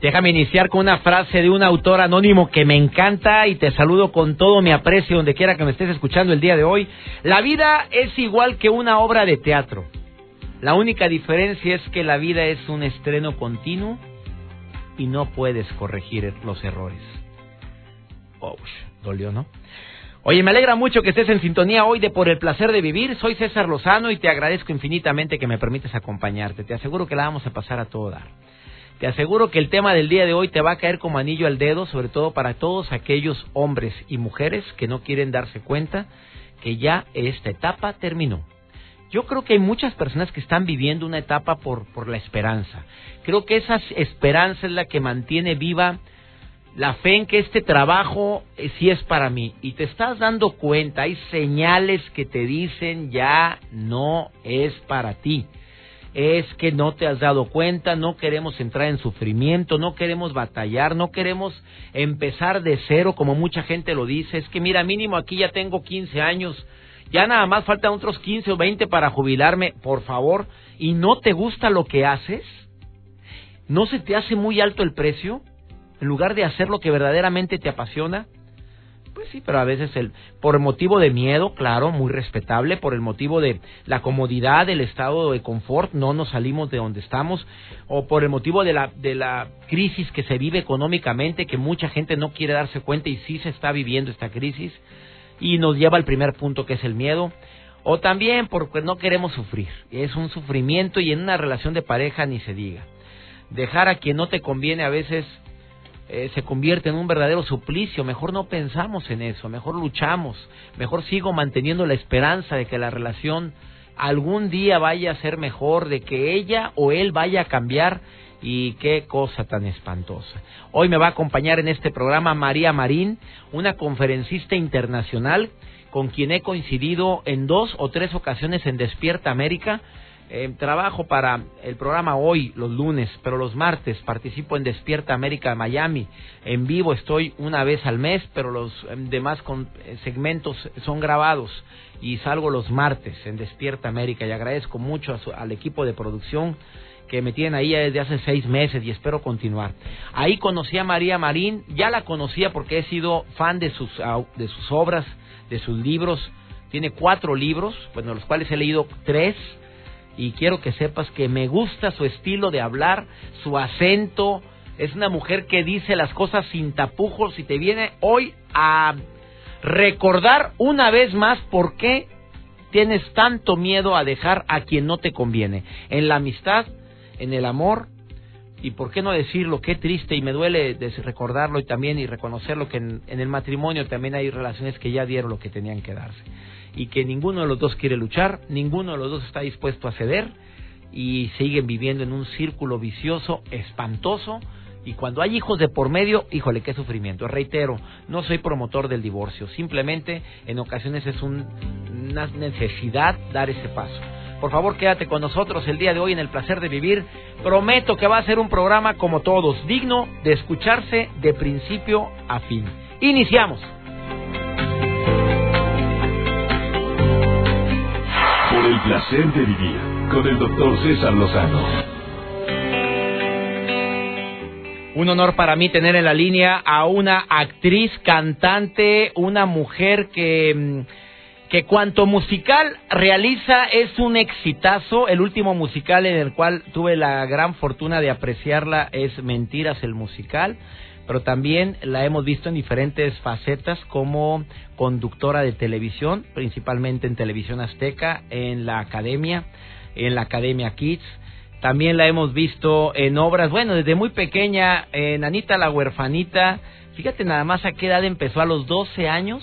Déjame iniciar con una frase de un autor anónimo que me encanta y te saludo con todo mi aprecio donde quiera que me estés escuchando el día de hoy. La vida es igual que una obra de teatro. La única diferencia es que la vida es un estreno continuo y no puedes corregir los errores. Oh, dolió, ¿no? Oye, me alegra mucho que estés en sintonía hoy de Por el placer de vivir. Soy César Lozano y te agradezco infinitamente que me permites acompañarte. Te aseguro que la vamos a pasar a todo dar. Te aseguro que el tema del día de hoy te va a caer como anillo al dedo, sobre todo para todos aquellos hombres y mujeres que no quieren darse cuenta que ya esta etapa terminó. Yo creo que hay muchas personas que están viviendo una etapa por, por la esperanza. Creo que esa esperanza es la que mantiene viva la fe en que este trabajo eh, sí es para mí. Y te estás dando cuenta, hay señales que te dicen ya no es para ti es que no te has dado cuenta, no queremos entrar en sufrimiento, no queremos batallar, no queremos empezar de cero como mucha gente lo dice, es que mira, mínimo aquí ya tengo 15 años, ya nada más faltan otros 15 o 20 para jubilarme, por favor, y no te gusta lo que haces, no se te hace muy alto el precio, en lugar de hacer lo que verdaderamente te apasiona, pues sí, pero a veces el, por el motivo de miedo, claro, muy respetable, por el motivo de la comodidad, del estado de confort, no nos salimos de donde estamos, o por el motivo de la, de la crisis que se vive económicamente, que mucha gente no quiere darse cuenta y sí se está viviendo esta crisis, y nos lleva al primer punto que es el miedo, o también porque no queremos sufrir, es un sufrimiento y en una relación de pareja ni se diga. Dejar a quien no te conviene a veces eh, se convierte en un verdadero suplicio. Mejor no pensamos en eso, mejor luchamos, mejor sigo manteniendo la esperanza de que la relación algún día vaya a ser mejor, de que ella o él vaya a cambiar. Y qué cosa tan espantosa. Hoy me va a acompañar en este programa María Marín, una conferencista internacional con quien he coincidido en dos o tres ocasiones en Despierta América eh, trabajo para el programa hoy, los lunes, pero los martes participo en Despierta América Miami. En vivo estoy una vez al mes, pero los em, demás con, eh, segmentos son grabados y salgo los martes en Despierta América. Y agradezco mucho al equipo de producción que me tienen ahí desde hace seis meses y espero continuar. Ahí conocí a María Marín, ya la conocía porque he sido fan de sus, de sus obras, de sus libros. Tiene cuatro libros, bueno, los cuales he leído tres y quiero que sepas que me gusta su estilo de hablar, su acento. Es una mujer que dice las cosas sin tapujos y te viene hoy a recordar una vez más por qué tienes tanto miedo a dejar a quien no te conviene. En la amistad, en el amor, y por qué no decirlo, qué triste y me duele recordarlo y también y reconocerlo que en, en el matrimonio también hay relaciones que ya dieron lo que tenían que darse y que ninguno de los dos quiere luchar, ninguno de los dos está dispuesto a ceder y siguen viviendo en un círculo vicioso, espantoso. Y cuando hay hijos de por medio, híjole, qué sufrimiento. Reitero, no soy promotor del divorcio, simplemente en ocasiones es una necesidad dar ese paso. Por favor, quédate con nosotros el día de hoy en el placer de vivir. Prometo que va a ser un programa como todos, digno de escucharse de principio a fin. Iniciamos. El placer de vivir con el doctor César Lozano. Un honor para mí tener en la línea a una actriz, cantante, una mujer que, mm, que cuanto musical realiza es un exitazo. El último musical en el cual tuve la gran fortuna de apreciarla es Mentiras el musical pero también la hemos visto en diferentes facetas como conductora de televisión, principalmente en Televisión Azteca, en la Academia, en la Academia Kids. También la hemos visto en obras, bueno, desde muy pequeña, en Anita la huerfanita. Fíjate nada más a qué edad empezó, a los 12 años.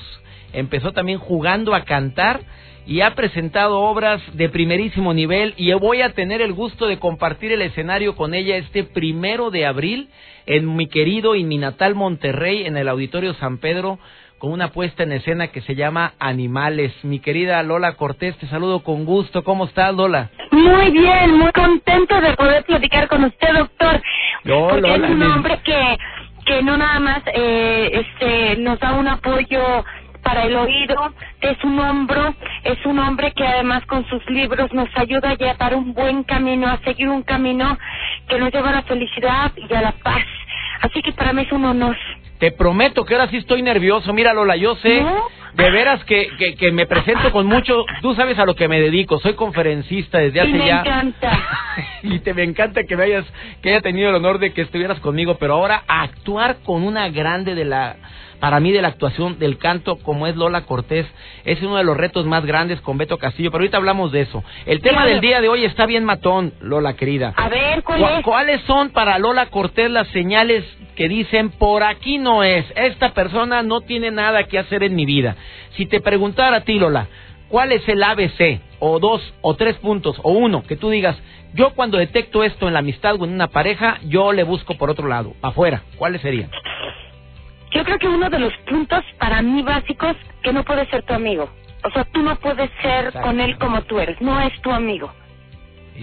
Empezó también jugando a cantar y ha presentado obras de primerísimo nivel y voy a tener el gusto de compartir el escenario con ella este primero de abril en mi querido y mi natal Monterrey en el Auditorio San Pedro con una puesta en escena que se llama Animales. Mi querida Lola Cortés, te saludo con gusto. ¿Cómo estás, Lola? Muy bien, muy contento de poder platicar con usted, doctor. porque es un hombre que, que no nada más eh, este, nos da un apoyo para el oído, es un hombro, es un hombre que además con sus libros nos ayuda a llevar un buen camino, a seguir un camino que nos lleva a la felicidad y a la paz. Así que para mí es un honor. Te prometo que ahora sí estoy nervioso. Mira, Lola, yo sé de veras que, que, me presento con mucho. Tú sabes a lo que me dedico. Soy conferencista desde hace ya. Me encanta. y te me encanta que me hayas, que haya tenido el honor de que estuvieras conmigo. Pero ahora actuar con una grande de la para mí de la actuación del canto como es Lola Cortés es uno de los retos más grandes con Beto Castillo, pero ahorita hablamos de eso. El tema del día de hoy está bien matón, Lola querida. A ver, ¿cuáles son para Lola Cortés las señales que dicen por aquí no es, esta persona no tiene nada que hacer en mi vida? Si te preguntara a ti, Lola, ¿cuál es el ABC? O dos, o tres puntos, o uno, que tú digas, yo cuando detecto esto en la amistad o en una pareja, yo le busco por otro lado, afuera. ¿Cuáles serían? Yo creo que uno de los puntos para mí básicos que no puede ser tu amigo. O sea, tú no puedes ser con él como tú eres, no es tu amigo.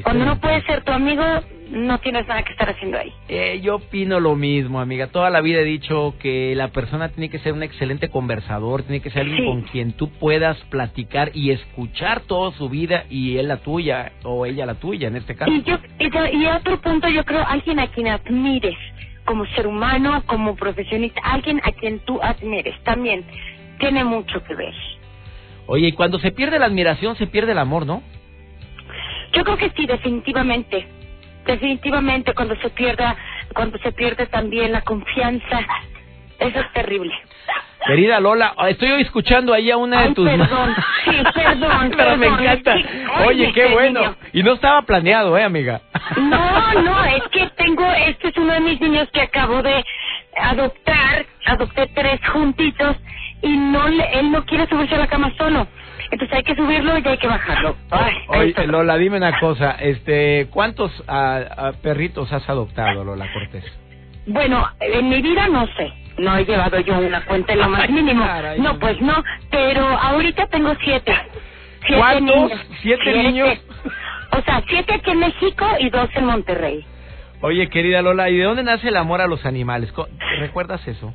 Cuando no puedes ser tu amigo, no tienes nada que estar haciendo ahí. Eh, yo opino lo mismo, amiga. Toda la vida he dicho que la persona tiene que ser un excelente conversador, tiene que ser alguien con quien tú puedas platicar y escuchar toda su vida y él la tuya o ella la tuya en este caso. Y, yo, y, y otro punto, yo creo, alguien a quien admires como ser humano, como profesionista, alguien a quien tú admires, también tiene mucho que ver. Oye, y cuando se pierde la admiración, se pierde el amor, ¿no? Yo creo que sí, definitivamente. Definitivamente cuando se pierda, cuando se pierde también la confianza, eso es terrible. Querida Lola, estoy escuchando ahí a una de tus... Perdón, sí, perdón, Pero me encanta. Oye, qué bueno. Y no estaba planeado, ¿eh, amiga? No, no, es que tengo, este es uno de mis niños que acabo de adoptar, adopté tres juntitos y no él no quiere subirse a la cama solo. Entonces hay que subirlo y hay que bajarlo. Oye, Lola, dime una cosa, este, ¿cuántos uh, perritos has adoptado, Lola Cortés? Bueno, en mi vida no sé no he llevado yo una cuenta en lo más mínimo. No, pues no, pero ahorita tengo siete. siete ¿Cuántos? Niños. ¿Siete, niños? O sea, siete aquí en México y dos en Monterrey. Oye, querida Lola, ¿y de dónde nace el amor a los animales? ¿Recuerdas eso?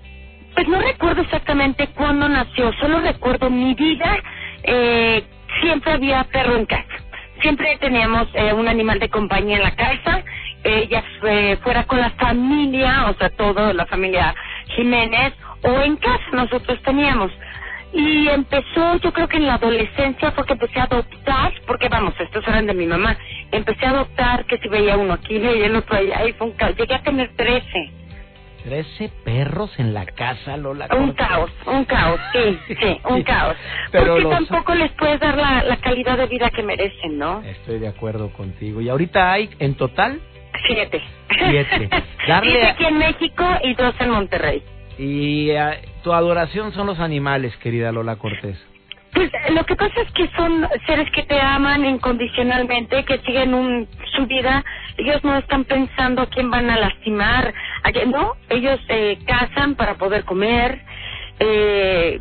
Pues no recuerdo exactamente cuándo nació, solo recuerdo mi vida. Eh, siempre había perro en casa. Siempre teníamos eh, un animal de compañía en la casa. Ella eh, fuera con la familia, o sea, toda la familia Jiménez o en casa nosotros teníamos. Y empezó, yo creo que en la adolescencia fue que empecé a adoptar, porque vamos, estos eran de mi mamá. Empecé a adoptar que si veía uno aquí, veía el otro allá, y fue un caos. Llegué a tener trece. ¿Trece perros en la casa, Lola? Un caos, un caos, sí, sí, un caos. Pero Porque tampoco les puedes dar la, la calidad de vida que merecen, ¿no? Estoy de acuerdo contigo. ¿Y ahorita hay en total? Siete. Siete. Siete aquí en México y dos en Monterrey. Y eh, tu adoración son los animales, querida Lola Cortés. Pues lo que pasa es que son seres que te aman incondicionalmente, que siguen un, su vida. Ellos no están pensando a quién van a lastimar. No, ellos se casan para poder comer, eh,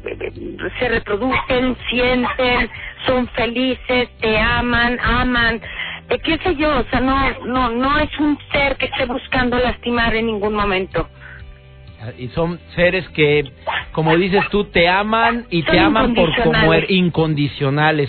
se reproducen, sienten, son felices, te aman, aman. Eh, ¿Qué sé yo? O sea, no, no, no es un ser que esté buscando lastimar en ningún momento. Y son seres que, como dices tú, te aman y te aman por como er, incondicionales.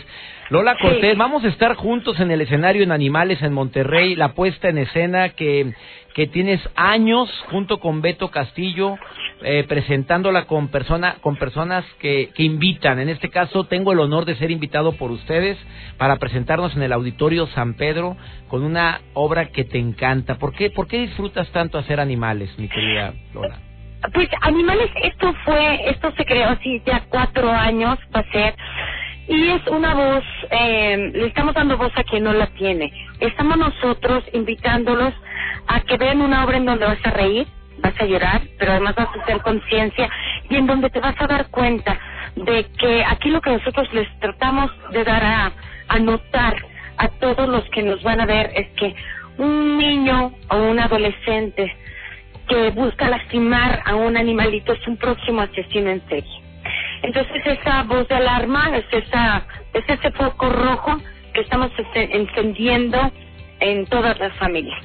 Lola Cortés, vamos a estar juntos en el escenario en Animales en Monterrey, la puesta en escena que, que tienes años junto con Beto Castillo eh, presentándola con, persona, con personas que, que invitan. En este caso tengo el honor de ser invitado por ustedes para presentarnos en el Auditorio San Pedro con una obra que te encanta. ¿Por qué, por qué disfrutas tanto hacer animales, mi querida Lola? Pues Animales, esto fue, esto se creó así ya cuatro años, va a ser. Y es una voz, eh, le estamos dando voz a quien no la tiene. Estamos nosotros invitándolos a que vean una obra en donde vas a reír, vas a llorar, pero además vas a hacer conciencia y en donde te vas a dar cuenta de que aquí lo que nosotros les tratamos de dar a, a notar a todos los que nos van a ver es que un niño o un adolescente que busca lastimar a un animalito es un próximo asesino en serie. Entonces esa voz de alarma es esa es ese foco rojo que estamos este, encendiendo en todas las familias.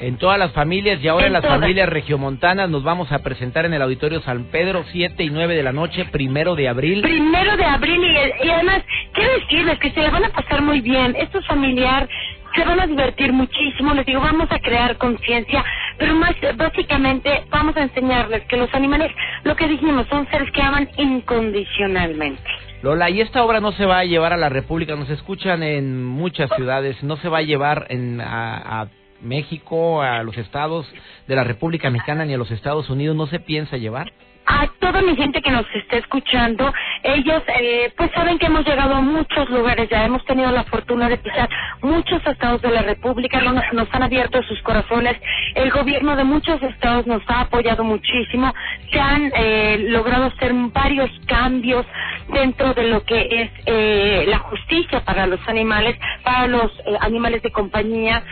En todas las familias y ahora En en las todas. familias regiomontanas nos vamos a presentar en el Auditorio San Pedro 7 y 9 de la noche, primero de abril. Primero de abril y, y además quiero decirles que se la van a pasar muy bien. Esto es familiar, se van a divertir muchísimo. Les digo, vamos a crear conciencia, pero más básicamente vamos a enseñarles que los animales, lo que dijimos, son seres que aman incondicionalmente. Lola, y esta obra no se va a llevar a la República, nos escuchan en muchas ciudades, no se va a llevar en, a, a México, a los estados de la República Mexicana ni a los Estados Unidos, no se piensa llevar. a toda mi gente que nos está escuchando, ellos eh, pues saben que hemos llegado a muchos lugares, ya hemos tenido la fortuna de pisar muchos estados de la República, no nos, han abierto sus corazones, el gobierno de muchos estados nos ha apoyado muchísimo, se han eh, logrado hacer varios cambios dentro de lo que es eh, la justicia para los animales, para los eh, animales de compañía.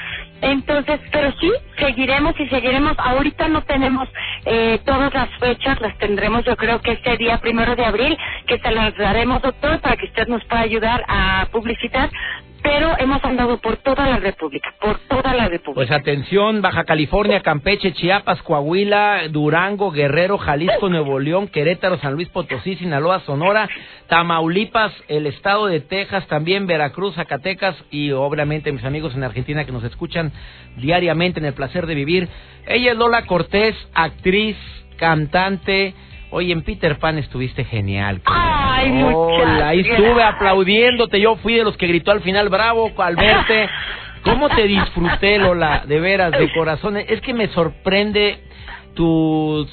Entonces, pero sí, seguiremos y seguiremos. Ahorita no tenemos eh, todas las fechas, las tendremos yo creo que este día primero de abril, que se las daremos, doctor, para que usted nos pueda ayudar a publicitar. Pero hemos andado por toda la República, por toda la República. Pues atención, Baja California, Campeche, Chiapas, Coahuila, Durango, Guerrero, Jalisco, Nuevo León, Querétaro, San Luis Potosí, Sinaloa, Sonora, Tamaulipas, el estado de Texas, también Veracruz, Zacatecas y obviamente mis amigos en Argentina que nos escuchan diariamente en el placer de vivir. Ella es Lola Cortés, actriz, cantante. Oye, en Peter Pan estuviste genial. Ay, muchas Hola, ahí estuve aplaudiéndote. Yo fui de los que gritó al final, bravo, al verte. ¿Cómo te disfruté, Lola? De veras, de corazón. Es que me sorprende tus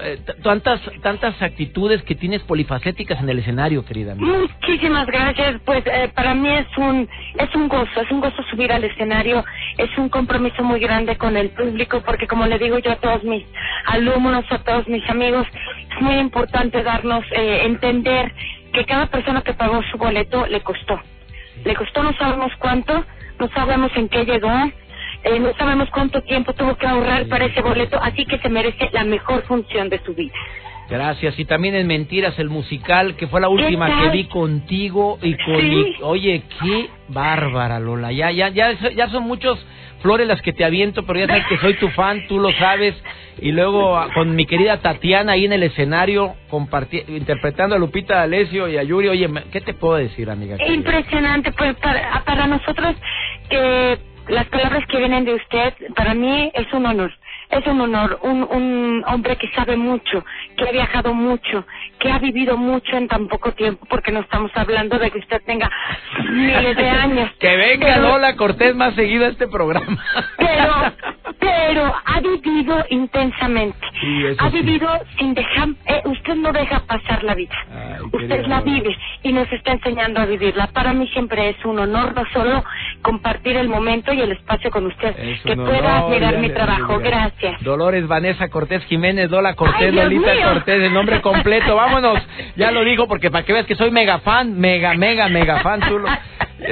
eh, tantas tantas actitudes que tienes polifacéticas en el escenario, querida amiga. Muchísimas gracias. Pues eh, para mí es un es un gozo, es un gozo subir al escenario, es un compromiso muy grande con el público porque como le digo yo a todos mis alumnos, a todos mis amigos, es muy importante darnos eh, entender que cada persona que pagó su boleto le costó. Le costó no sabemos cuánto, no sabemos en qué llegó, eh, no sabemos cuánto tiempo tuvo que ahorrar para ese boleto, así que se merece la mejor función de su vida. Gracias. Y también en Mentiras, el musical, que fue la última que vi contigo y con Sí. mi- Oye, qué bárbara, Lola. Ya, ya, ya, ya son muchos flores las que te aviento, pero ya sabes que soy tu fan, tú lo sabes. Y luego ah, con mi querida Tatiana ahí en el escenario, comparti- interpretando a Lupita D'Alessio y a Yuri. Oye, ¿qué te puedo decir, amiga? Impresionante, pues para, para nosotros que las palabras que vienen de usted, para mí es un honor. Es un honor, un, un hombre que sabe mucho, que ha viajado mucho, que ha vivido mucho en tan poco tiempo, porque no estamos hablando de que usted tenga miles de años. Que venga Pero- Lola Cortés más seguido a este programa. pero pero ha vivido intensamente Sí, ha sí. vivido sin dejar eh, usted no deja pasar la vida Ay, usted la vive y nos está enseñando a vivirla para mí siempre es un honor no solo compartir el momento y el espacio con usted Es que pueda admirar mi trabajo digo. Gracias Dolores Vanessa Cortés Jiménez, Lola Cortés, Ay, Lolita mío. Cortés, el nombre completo. Vámonos, ya lo dijo porque para que veas que soy mega fan, mega, mega, mega fan. Tú lo,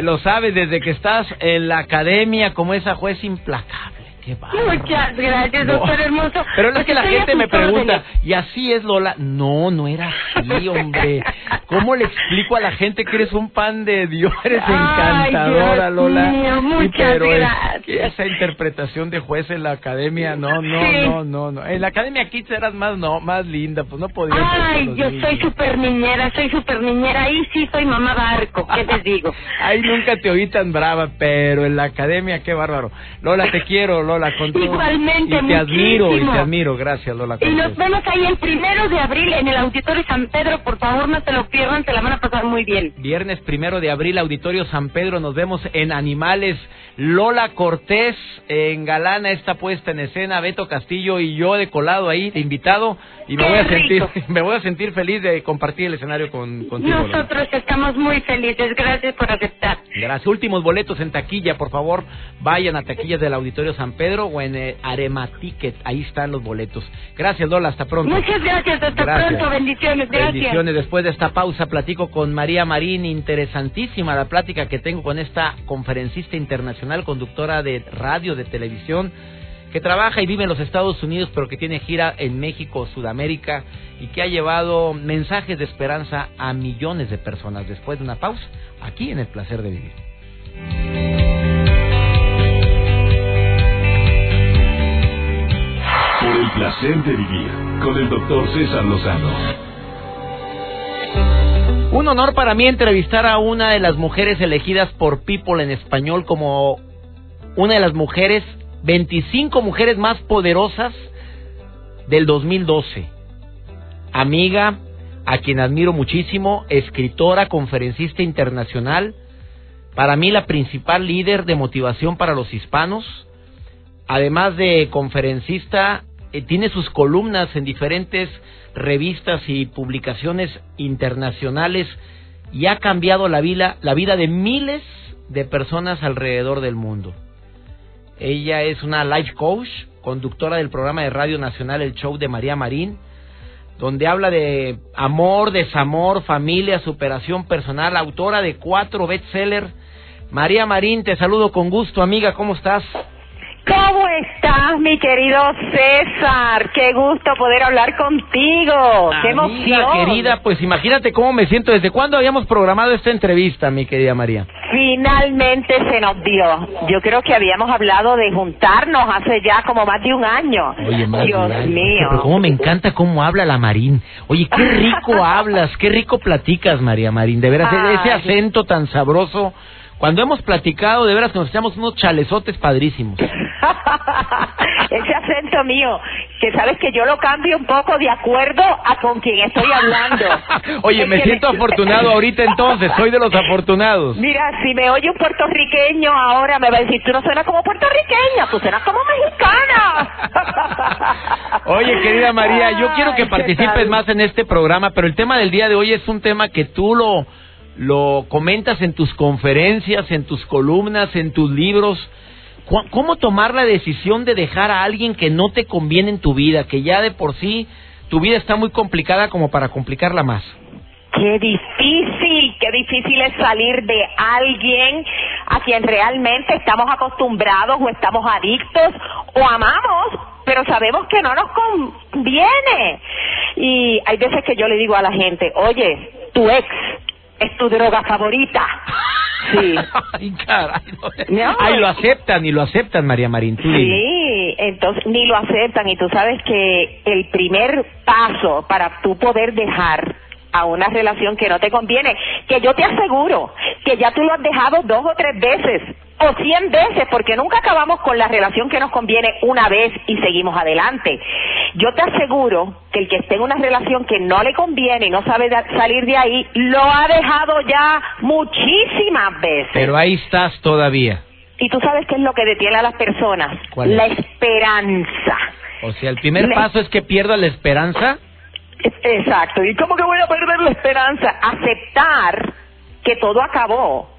lo sabes desde que estás en la academia como esa juez implacable. Qué muchas gracias No. doctor hermoso Pero es Pues que la gente me pregunta. ¿y así es Lola? No, no era así, hombre. ¿Cómo le explico a la gente que eres un pan de Dios? Eres Ay, encantadora, Dios Lola. mío, Y muchas pero es gracias. que esa interpretación de juez en la academia, no, no, Sí. no, no, no. En la academia Kids eras más, no, más linda, pues no podías. ser Ay, yo niños. soy súper niñera, soy súper niñera. Ahí sí soy mamá barco, ¿qué les digo? Ay, nunca te oí tan brava, pero en la academia, qué bárbaro. Lola, te quiero, Lola, con todo. Igualmente, Y te admiro, y te admiro. Gracias, Lola. Y nos vemos ahí el primero de abril en el Auditorio San Pedro. Por favor, no se lo pierdan, se la van a pasar muy bien. Viernes primero de abril, Auditorio San Pedro, nos vemos en Animales. Lola Cortés en Galana esta puesta en escena, Beto Castillo y yo de colado ahí, de invitado, y me Qué voy a sentir, me voy a sentir feliz de compartir el escenario con, contigo. Lola. Nosotros estamos muy felices. Gracias por aceptar. Gracias. Últimos boletos en taquilla, por favor, vayan a taquillas del Auditorio San Pedro. Pedro o en eh, Arematicket. Ahí están los boletos. Gracias, Lola. Hasta pronto. Muchas gracias. Hasta pronto. Bendiciones. Gracias. Bendiciones. Después de esta pausa platico con María Marín. Interesantísima la plática que tengo con esta conferencista internacional, conductora de radio, de televisión que trabaja y vive en los Estados Unidos, pero que tiene gira en México, Sudamérica, y que ha llevado mensajes de esperanza a millones de personas. Después de una pausa, aquí en El Placer de Vivir. Placer de vivir con el doctor César Lozano. Un honor para mí entrevistar a una de las mujeres elegidas por People en español como una de las mujeres 25 mujeres más poderosas del 2012. Amiga, a quien admiro muchísimo, escritora, conferencista internacional, para mí la principal líder de motivación para los hispanos, además de conferencista, eh, tiene sus columnas en diferentes revistas y publicaciones internacionales y ha cambiado la vida, la vida de miles de personas alrededor del mundo. Ella es una life coach, conductora del programa de Radio Nacional El Show de María Marín, donde habla de amor, desamor, familia, superación personal, autora de cuatro bestsellers. María Marín, te saludo con gusto, amiga, ¿cómo estás? ¿Cómo mi querido César? Qué gusto poder hablar contigo. Qué emoción. querida, pues imagínate cómo me siento. ¿Desde cuándo habíamos programado esta entrevista, mi querida María? Finalmente se nos dio. Yo creo que habíamos hablado de juntarnos hace ya como más de un año. Oye, Dios mío. Pero cómo me encanta cómo habla la Marín. Oye, qué rico hablas, qué rico platicas, María Marín. De veras, ese acento tan sabroso cuando hemos platicado, de veras nos echamos unos chalezotes padrísimos. Ese acento mío, que sabes que yo lo cambio un poco de acuerdo a con quien estoy hablando. Oye, me siento afortunado ahorita entonces, soy de los afortunados. Mira, si me oye un puertorriqueño ahora me va a decir, tú no suenas como puertorriqueña, tú suenas como mexicana. Oye, querida María, yo quiero que participes más en este programa, pero el tema del día de hoy es un tema que tú lo lo comentas en tus conferencias, en tus columnas, en tus libros. ¿Cómo tomar la decisión de dejar a alguien que no te conviene en tu vida, que ya de por sí tu vida está muy complicada como para complicarla más? Qué difícil, qué difícil es salir de alguien a quien realmente estamos acostumbrados o estamos adictos o amamos, pero sabemos que no nos conviene. Y hay veces que yo le digo a la gente, oye, tu ex es tu droga favorita. Sí. Ay, caray. Ay, lo aceptan y lo aceptan, María Marín. Sí, entonces ni lo aceptan y tú sabes que el primer paso para tú poder dejar a una relación que no te conviene, que yo te aseguro que ya tú lo has dejado dos o tres veces o cien veces, porque nunca acabamos con la relación que nos conviene una vez y seguimos adelante. Yo te aseguro que el que esté en una relación que no le conviene y no sabe salir de ahí, lo ha dejado ya muchísimas veces. Pero ahí estás todavía. Y tú sabes qué es lo que detiene a las personas. La esperanza. O sea, el primer paso es que pierda la esperanza. Exacto. ¿Y cómo que voy a perder la esperanza? Aceptar que todo acabó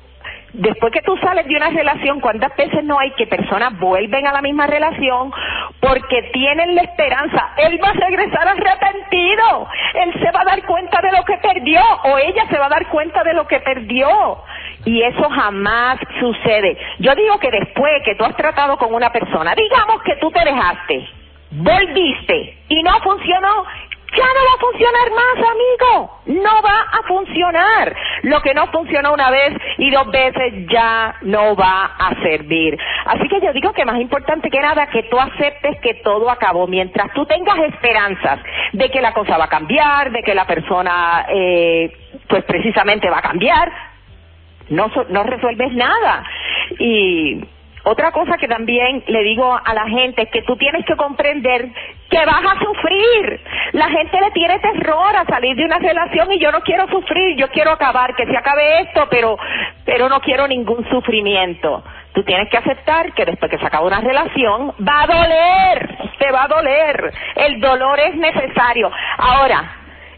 después que tú sales de una relación, ¿cuántas veces no hay que personas vuelven a la misma relación porque tienen la esperanza? Él va a regresar arrepentido, él se va a dar cuenta de lo que perdió o ella se va a dar cuenta de lo que perdió. Y eso jamás sucede. Yo digo que después que tú has tratado con una persona, digamos que tú te dejaste, volviste y no funcionó, ya no va a funcionar más, amigo. No va a funcionar. Lo que no funcionó una vez y dos veces ya no va a servir. Así que yo digo que más importante que nada que tú aceptes que todo acabó. Mientras tú tengas esperanzas de que la cosa va a cambiar, de que la persona, eh, pues precisamente va a cambiar, no, no resuelves nada. Y otra cosa que también le digo a la gente es que tú tienes que comprender que vas a sufrir. La gente le tiene terror a salir de una relación y yo no quiero sufrir, yo quiero acabar, que se acabe esto, pero, pero no quiero ningún sufrimiento. Tú tienes que aceptar que después que se acaba una relación va a doler, te va a doler. El dolor es necesario. Ahora,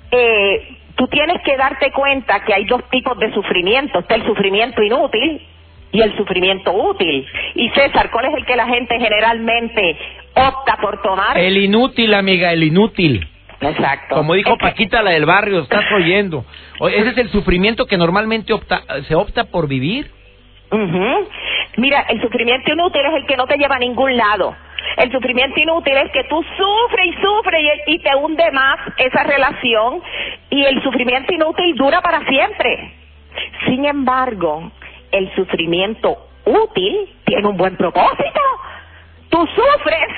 eh, tú tienes que darte cuenta que hay dos tipos de sufrimiento. Está el sufrimiento inútil, y el sufrimiento útil. Y César, ¿cuál es el que la gente generalmente opta por tomar? El inútil, amiga, el inútil. Exacto. Como dijo Paquita, la del barrio, estás oyendo. Ese es el sufrimiento que normalmente opta, se opta por vivir. Mira, el sufrimiento inútil es el que no te lleva a ningún lado. El sufrimiento inútil es que tú sufres y sufres y, y te hunde más esa relación y el sufrimiento inútil dura para siempre. Sin embargo, el sufrimiento útil tiene un buen propósito. Tú sufres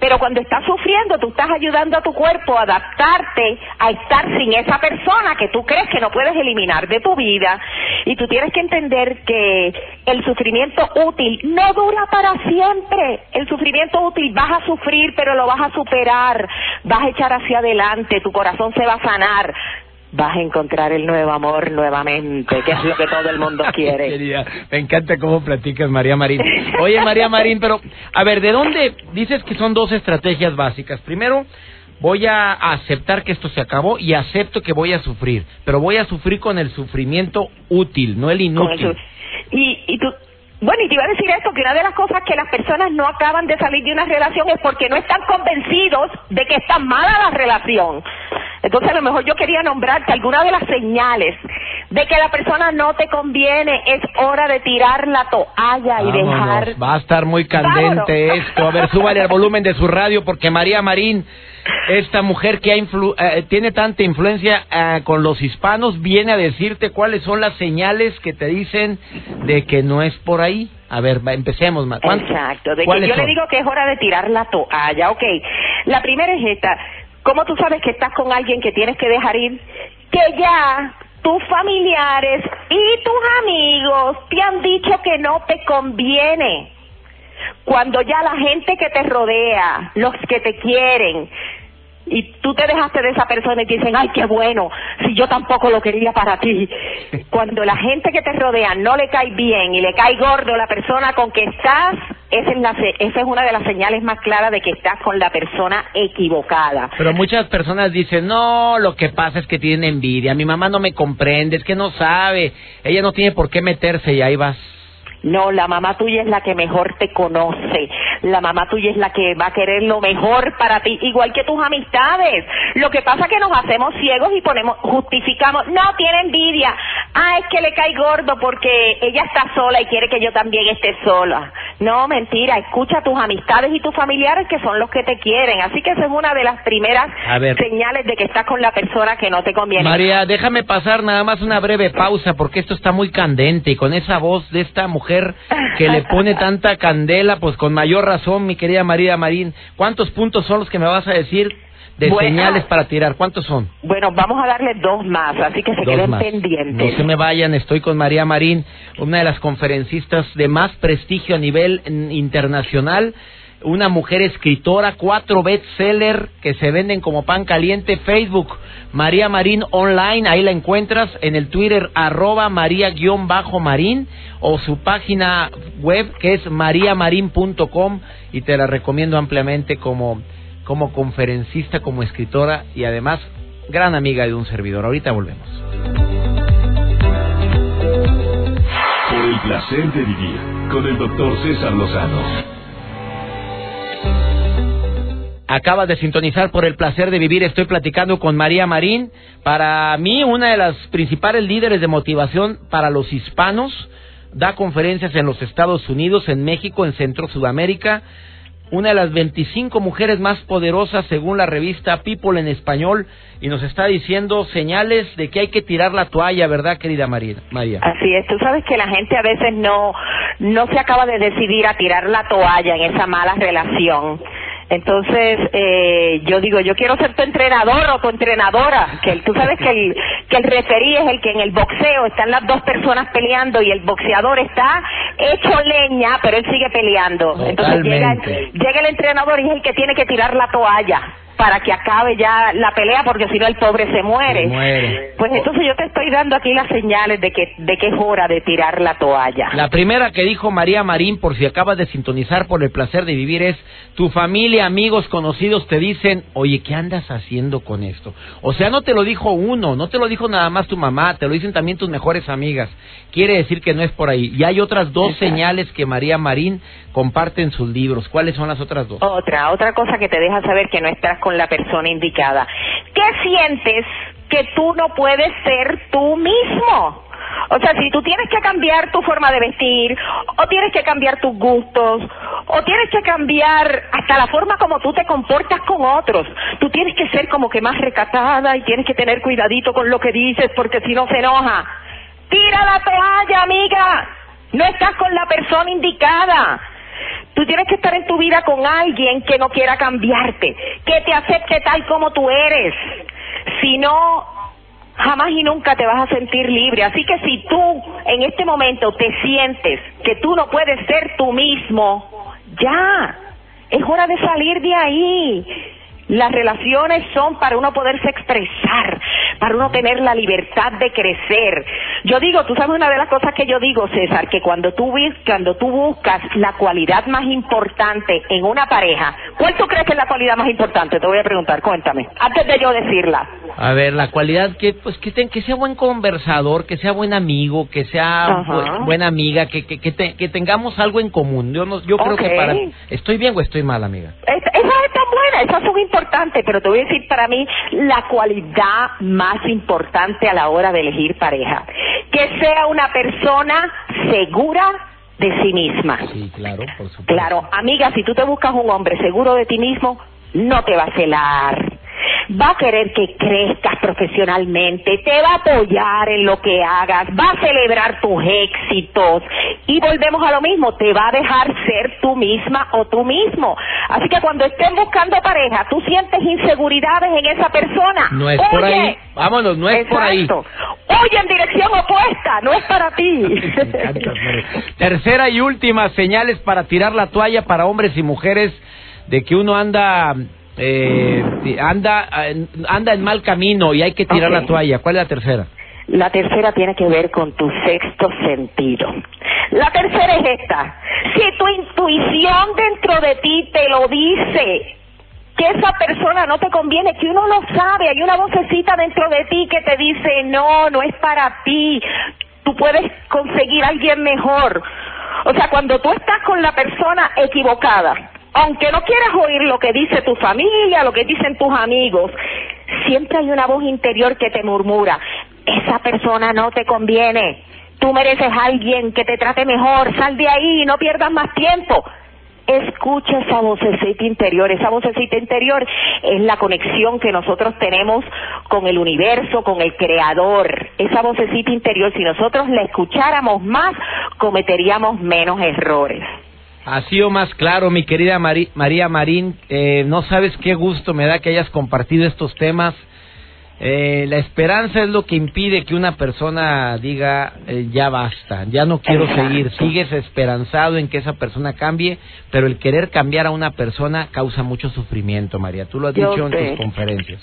pero cuando estás sufriendo, tú estás ayudando a tu cuerpo a adaptarte a estar sin esa persona que tú crees que no puedes eliminar de tu vida. Y tú tienes que entender que el sufrimiento útil no dura para siempre. El sufrimiento útil vas a sufrir, pero lo vas a superar. Vas a echar hacia adelante, tu corazón se va a sanar vas a encontrar el nuevo amor nuevamente, que es lo que todo el mundo quiere. Me encanta cómo platicas, María Marín. Oye, María Marín, pero, a ver, ¿de dónde dices que son dos estrategias básicas? Primero, voy a aceptar que esto se acabó y acepto que voy a sufrir, pero voy a sufrir con el sufrimiento útil, no el inútil. y, y tú, bueno, y te iba a decir esto, que una de las cosas que las personas no acaban de salir de una relación es porque no están convencidos de que está mala la relación. Entonces a lo mejor yo quería nombrarte alguna de las señales de que la persona no te conviene, es hora de tirar la toalla y dejar... Va a estar muy candente esto. A ver, súbale el volumen de su radio porque María Marín, esta mujer que eh, tiene tanta influencia eh, con los hispanos, viene a decirte cuáles son las señales que te dicen de que no es por ahí. A ver, empecemos. Exacto, de que yo le digo que es hora de tirar la toalla. Ok, la primera es esta ¿Cómo tú sabes que estás con alguien que tienes que dejar ir? Que ya tus familiares y tus amigos te han dicho que no te conviene. Cuando ya la gente que te rodea, los que te quieren, y tú te dejaste de esa persona y te dicen, ay, qué bueno, si yo tampoco lo quería para ti. Cuando la gente que te rodea no le cae bien y le cae gordo la persona con que estás, esa es, la, esa es una de las señales más claras de que estás con la persona equivocada. Pero muchas personas dicen, no, lo que pasa es que tiene envidia, mi mamá no me comprende, es que no sabe, ella no tiene por qué meterse y ahí vas. No, la mamá tuya es la que mejor te conoce. La mamá tuya es la que va a querer lo mejor para ti, igual que tus amistades. Lo que pasa es que nos hacemos ciegos y ponemos, justificamos, no, tiene envidia. Ah, es que le cae gordo porque ella está sola y quiere que yo también esté sola. No, mentira, escucha a tus amistades y tus familiares que son los que te quieren. Así que esa es una de las primeras señales de que estás con la persona que no te conviene. María, déjame pasar nada más una breve pausa porque esto está muy candente y con esa voz de esta mujer que le pone tanta candela, pues con mayor razón, mi querida María Marín. ¿Cuántos puntos son los que me vas a decir de señales para tirar. ¿Cuántos son? Bueno, vamos a darle dos más, así que se queden pendientes. No se me vayan, estoy con María Marín, una de las conferencistas de más prestigio a nivel internacional. Una mujer escritora, cuatro bestseller que se venden como pan caliente. Facebook, María Marín Online, ahí la encuentras en el Twitter, arroba María-Marín, o su página web que es mariamarín.com y te la recomiendo ampliamente como como conferencista, como escritora y además gran amiga de un servidor. Ahorita volvemos. Por el placer de vivir con el doctor César Lozano. Acabas de sintonizar por el placer de vivir. Estoy platicando con María Marín. Para mí, una de las principales líderes de motivación para los hispanos. Da conferencias en los Estados Unidos, en México, en Centro Sudamérica una de las 25 mujeres más poderosas según la revista People en español y nos está diciendo señales de que hay que tirar la toalla, ¿verdad, querida María? María? Así es, tú sabes que la gente a veces no no se acaba de decidir a tirar la toalla en esa mala relación entonces, eh, yo digo, yo quiero ser tu entrenador o tu entrenadora, que tú sabes que el, que el referí es el que en el boxeo están las dos personas peleando y el boxeador está hecho leña, pero él sigue peleando. Entonces llega, llega el entrenador y es el que tiene que tirar la toalla para que acabe ya la pelea porque si no el pobre se muere. Pues entonces yo te estoy dando aquí las señales de que de que es hora de tirar la toalla. La primera que dijo María Marín por si acabas de sintonizar por el placer de vivir es tu familia, amigos, conocidos te dicen, "Oye, ¿qué andas haciendo con esto?" O sea, no te lo dijo uno, no te lo dijo nada más tu mamá, te lo dicen también tus mejores amigas. Quiere decir que no es por ahí. Y hay otras dos señales que María Marín comparte en sus libros. ¿Cuáles son las otras dos? Otra, otra cosa que te deja saber que no estás con la persona indicada. ¿Qué sientes que tú no puedes ser tú mismo? O sea, si tú tienes que cambiar tu forma de vestir, o tienes que cambiar tus gustos, o tienes que cambiar hasta la forma como tú te comportas con otros, tú tienes que ser como que más recatada y tienes que tener cuidadito con lo que dices porque si no se enoja. Tira la toalla, amiga. No estás con la persona indicada. Tú tienes que estar en tu vida con alguien que no quiera cambiarte, que te acepte tal como tú eres. Si no, jamás y nunca te vas a sentir libre. Así que si tú en este momento te sientes que tú no puedes ser tú mismo, ya, es hora de salir de ahí. Las relaciones son para uno poderse expresar, para uno tener la libertad de crecer. Yo digo, tú sabes una de las cosas que yo digo, César, que cuando tú, cuando tú buscas la cualidad más importante en una pareja, ¿cuál tú crees que es la cualidad más importante? Te voy a preguntar, cuéntame, antes de yo decirla. A ver, la cualidad que pues que, que sea buen conversador, que sea buen amigo, que sea buena amiga, que que, que, tengamos algo en común. Yo no, yo creo que para estoy bien o estoy mal, amiga. Esa es esas son importantes pero te voy a decir para mí la cualidad más importante a la hora de elegir pareja. Que sea una persona segura de sí misma. Sí, claro, por supuesto. Claro, amiga, si tú te buscas un hombre seguro de ti mismo, no te va a celar, va a querer que crezcas profesionalmente, te va a apoyar en lo que hagas, va a celebrar tus éxitos y volvemos a lo mismo, te va a dejar ser tú misma o tú mismo. Así que cuando estén buscando pareja, tú sientes inseguridades en esa persona. No es por ahí. Vámonos, no es por ahí. Oye en dirección opuesta, no es para ti. Tercera y última, señales para tirar la toalla para hombres y mujeres de que uno anda eh, anda, anda en mal camino y hay que tirar la toalla. ¿Cuál es la tercera? La tercera tiene que ver con tu sexto sentido. La tercera es esta. Si tu intuición dentro de ti te lo dice, que esa persona no te conviene, que uno lo sabe, hay una vocecita dentro de ti que te dice, no, no es para ti, tú puedes conseguir a alguien mejor. O sea, cuando tú estás con la persona equivocada, aunque no quieras oír lo que dice tu familia, lo que dicen tus amigos, siempre hay una voz interior que te murmura, esa persona no te conviene, tú mereces a alguien que te trate mejor, sal de ahí, no pierdas más tiempo. Escucha esa vocecita interior, esa vocecita interior es la conexión que nosotros tenemos con el universo, con el creador. Esa vocecita interior, si nosotros la escucháramos más, cometeríamos menos errores. Ha sido más claro, mi querida María Marín. Eh, no sabes qué gusto me da que hayas compartido estos temas. Eh, la esperanza es lo que impide que una persona diga eh, ya basta, ya no quiero seguir. Sigues esperanzado en que esa persona cambie, pero el querer cambiar a una persona causa mucho sufrimiento, María. Tú lo has dicho en tus conferencias.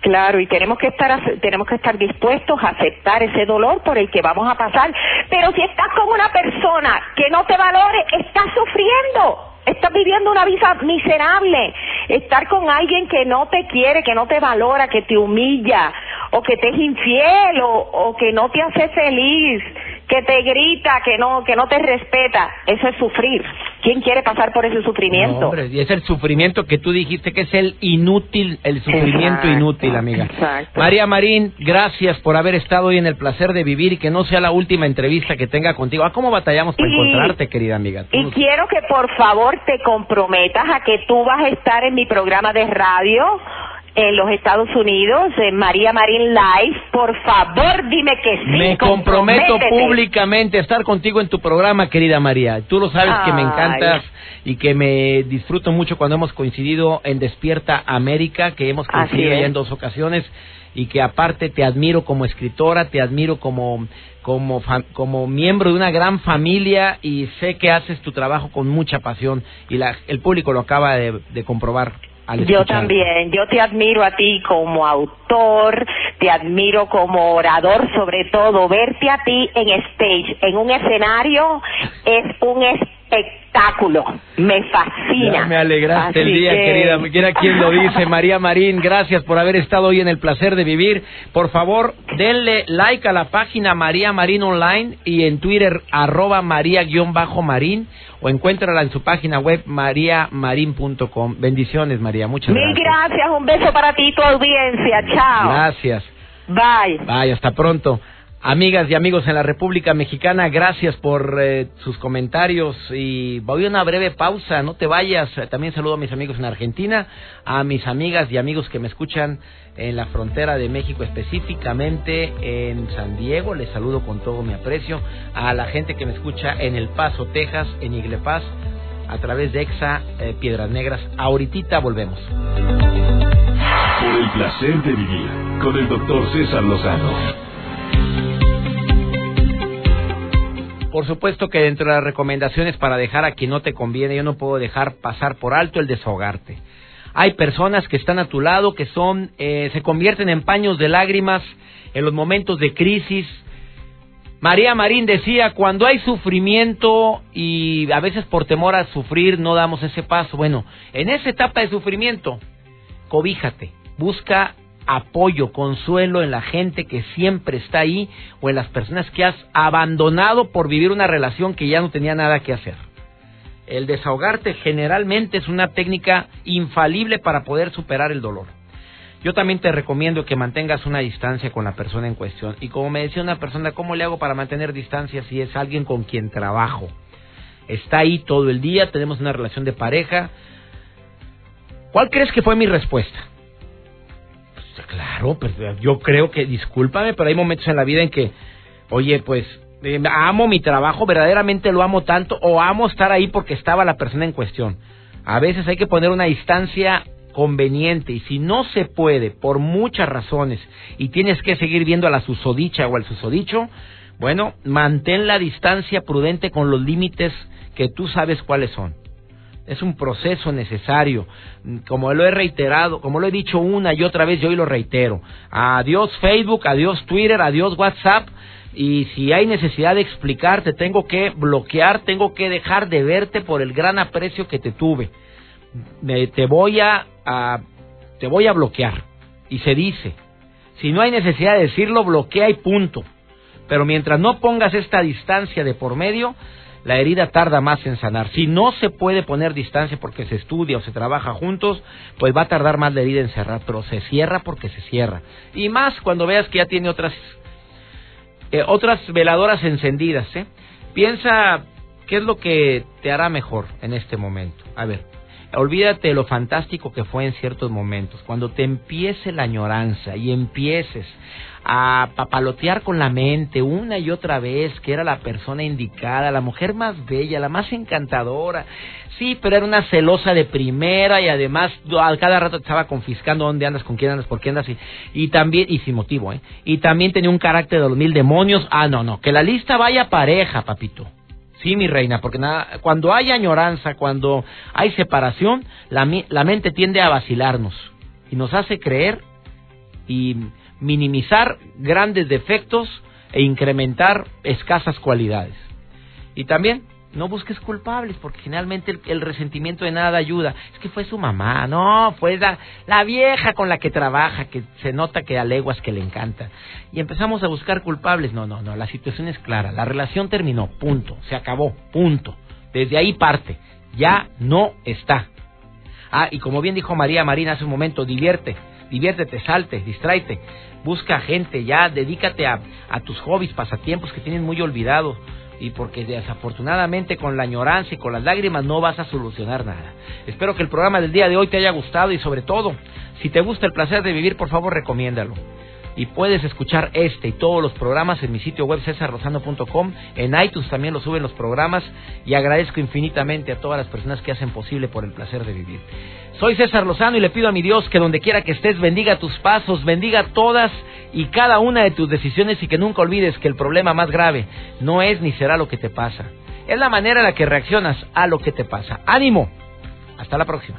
Claro, y tenemos que estar tenemos que estar dispuestos a aceptar ese dolor por el que vamos a pasar. Pero si estás con una persona que no te valore, estás sufriendo. Estás viviendo una vida miserable. Estar con alguien que no te quiere, que no te valora, que te humilla, o que te es infiel, o, o que no te hace feliz, que te grita, que no, que no te respeta, eso es sufrir. ¿Quién quiere pasar por ese sufrimiento? y es el sufrimiento que tú dijiste que es el inútil, el sufrimiento inútil, amiga. Exacto. María Marín, gracias por haber estado hoy en el placer de vivir y que no sea la última entrevista que tenga contigo. ¿A cómo batallamos para encontrarte, querida amiga? y quiero que por favor te comprometas a que tú vas a estar en mi programa de radio en los Estados Unidos, en María Marín Live. Por favor, dime que sí. Me comprometo públicamente a estar contigo en tu programa, querida María. Tú lo sabes que me encantas y que me disfruto mucho cuando hemos coincidido en Despierta América, que hemos coincidido ya en dos ocasiones y que aparte te admiro como escritora, te admiro como como como miembro de una gran familia y sé que haces tu trabajo con mucha pasión y la, el público lo acaba de comprobar yo también, yo te admiro a ti como autor, te admiro como orador, sobre todo verte a ti en stage, en un escenario, es un espectáculo. Me fascina. me alegraste el día, querida. Quiera quien lo dice, María Marín. Gracias por haber estado hoy en el placer de vivir. Por favor, denle like a la página María Marín Online y en Twitter, arroba María-Marín o encuéntrala en su página web mariamarin.com. Bendiciones, María. Muchas gracias. Mil gracias. Un beso para ti y tu audiencia. Chao. Gracias. Bye. Bye. Hasta pronto. Amigas y amigos en la República Mexicana, gracias por eh, sus comentarios y voy a una breve pausa, no te vayas. También saludo a mis amigos en Argentina, a mis amigas y amigos que me escuchan en la frontera de México, específicamente en San Diego. Les saludo con todo mi aprecio. A la gente que me escucha en El Paso, Texas, en Iglepaz, a través de Exa eh, Piedras Negras. Ahorita volvemos. Por el placer de vivir con el doctor César Lozano. Por supuesto que dentro de las recomendaciones para dejar a quien no te conviene, yo no puedo dejar pasar por alto el desahogarte. Hay personas que están a tu lado que son, eh, se convierten en paños de lágrimas en los momentos de crisis. María Marín decía, cuando hay sufrimiento y a veces por temor a sufrir no damos ese paso. Bueno, en esa etapa de sufrimiento, cobíjate, busca apoyo, consuelo en la gente que siempre está ahí o en las personas que has abandonado por vivir una relación que ya no tenía nada que hacer. El desahogarte generalmente es una técnica infalible para poder superar el dolor. Yo también te recomiendo que mantengas una distancia con la persona en cuestión. Y como me decía una persona, ¿cómo le hago para mantener distancia si es alguien con quien trabajo? Está ahí todo el día, tenemos una relación de pareja. ¿Cuál crees que fue mi respuesta? Claro, pero yo creo que, discúlpame, pero hay momentos en la vida en que, oye, pues eh, amo mi trabajo, verdaderamente lo amo tanto, o amo estar ahí porque estaba la persona en cuestión. A veces hay que poner una distancia conveniente y si no se puede por muchas razones y tienes que seguir viendo a la susodicha o al susodicho, bueno, mantén la distancia prudente con los límites que tú sabes cuáles son es un proceso necesario. Como lo he reiterado, como lo he dicho una y otra vez, yo hoy lo reitero. Adiós Facebook, adiós Twitter, adiós WhatsApp. Y si hay necesidad de explicarte, tengo que bloquear, tengo que dejar de verte por el gran aprecio que te tuve. te voy a, te voy a bloquear. Y se dice, si no hay necesidad de decirlo, bloquea y punto. Pero mientras no pongas esta distancia de por medio, la herida tarda más en sanar. Si no se puede poner distancia porque se estudia o se trabaja juntos, pues va a tardar más la herida en cerrar, pero se cierra porque se cierra. Y más cuando veas que ya tiene otras eh, otras veladoras encendidas, ¿eh? Piensa qué es lo que te hará mejor en este momento. A ver, olvídate de lo fantástico que fue en ciertos momentos. Cuando te empiece la añoranza y empieces a papalotear con la mente una y otra vez que era la persona indicada, la mujer más bella, la más encantadora. Sí, pero era una celosa de primera y además a cada rato te estaba confiscando dónde andas, con quién andas, por qué andas y, y también, y sin motivo, ¿eh? Y también tenía un carácter de los mil demonios. Ah, no, no, que la lista vaya pareja, papito. Sí, mi reina, porque nada, cuando hay añoranza, cuando hay separación, la, la mente tiende a vacilarnos y nos hace creer y minimizar grandes defectos e incrementar escasas cualidades. Y también no busques culpables, porque generalmente el, resentimiento de nada ayuda. Es que fue su mamá, no, fue la, la, vieja con la que trabaja, que se nota que a leguas que le encanta. Y empezamos a buscar culpables. No, no, no, la situación es clara. La relación terminó, punto. Se acabó, punto. Desde ahí parte. Ya no está. Ah, y como bien dijo María Marina hace un momento, divierte, diviértete, salte, distráete busca gente, ya dedícate a, a tus hobbies, pasatiempos que tienes muy olvidados y porque desafortunadamente con la añoranza y con las lágrimas no vas a solucionar nada. Espero que el programa del día de hoy te haya gustado y sobre todo, si te gusta el placer de vivir, por favor recomiéndalo. Y puedes escuchar este y todos los programas en mi sitio web cesarrosano.com. En iTunes también lo suben los programas y agradezco infinitamente a todas las personas que hacen posible por el placer de vivir. Soy César Lozano y le pido a mi Dios que donde quiera que estés bendiga tus pasos, bendiga todas y cada una de tus decisiones y que nunca olvides que el problema más grave no es ni será lo que te pasa. Es la manera en la que reaccionas a lo que te pasa. Ánimo. Hasta la próxima.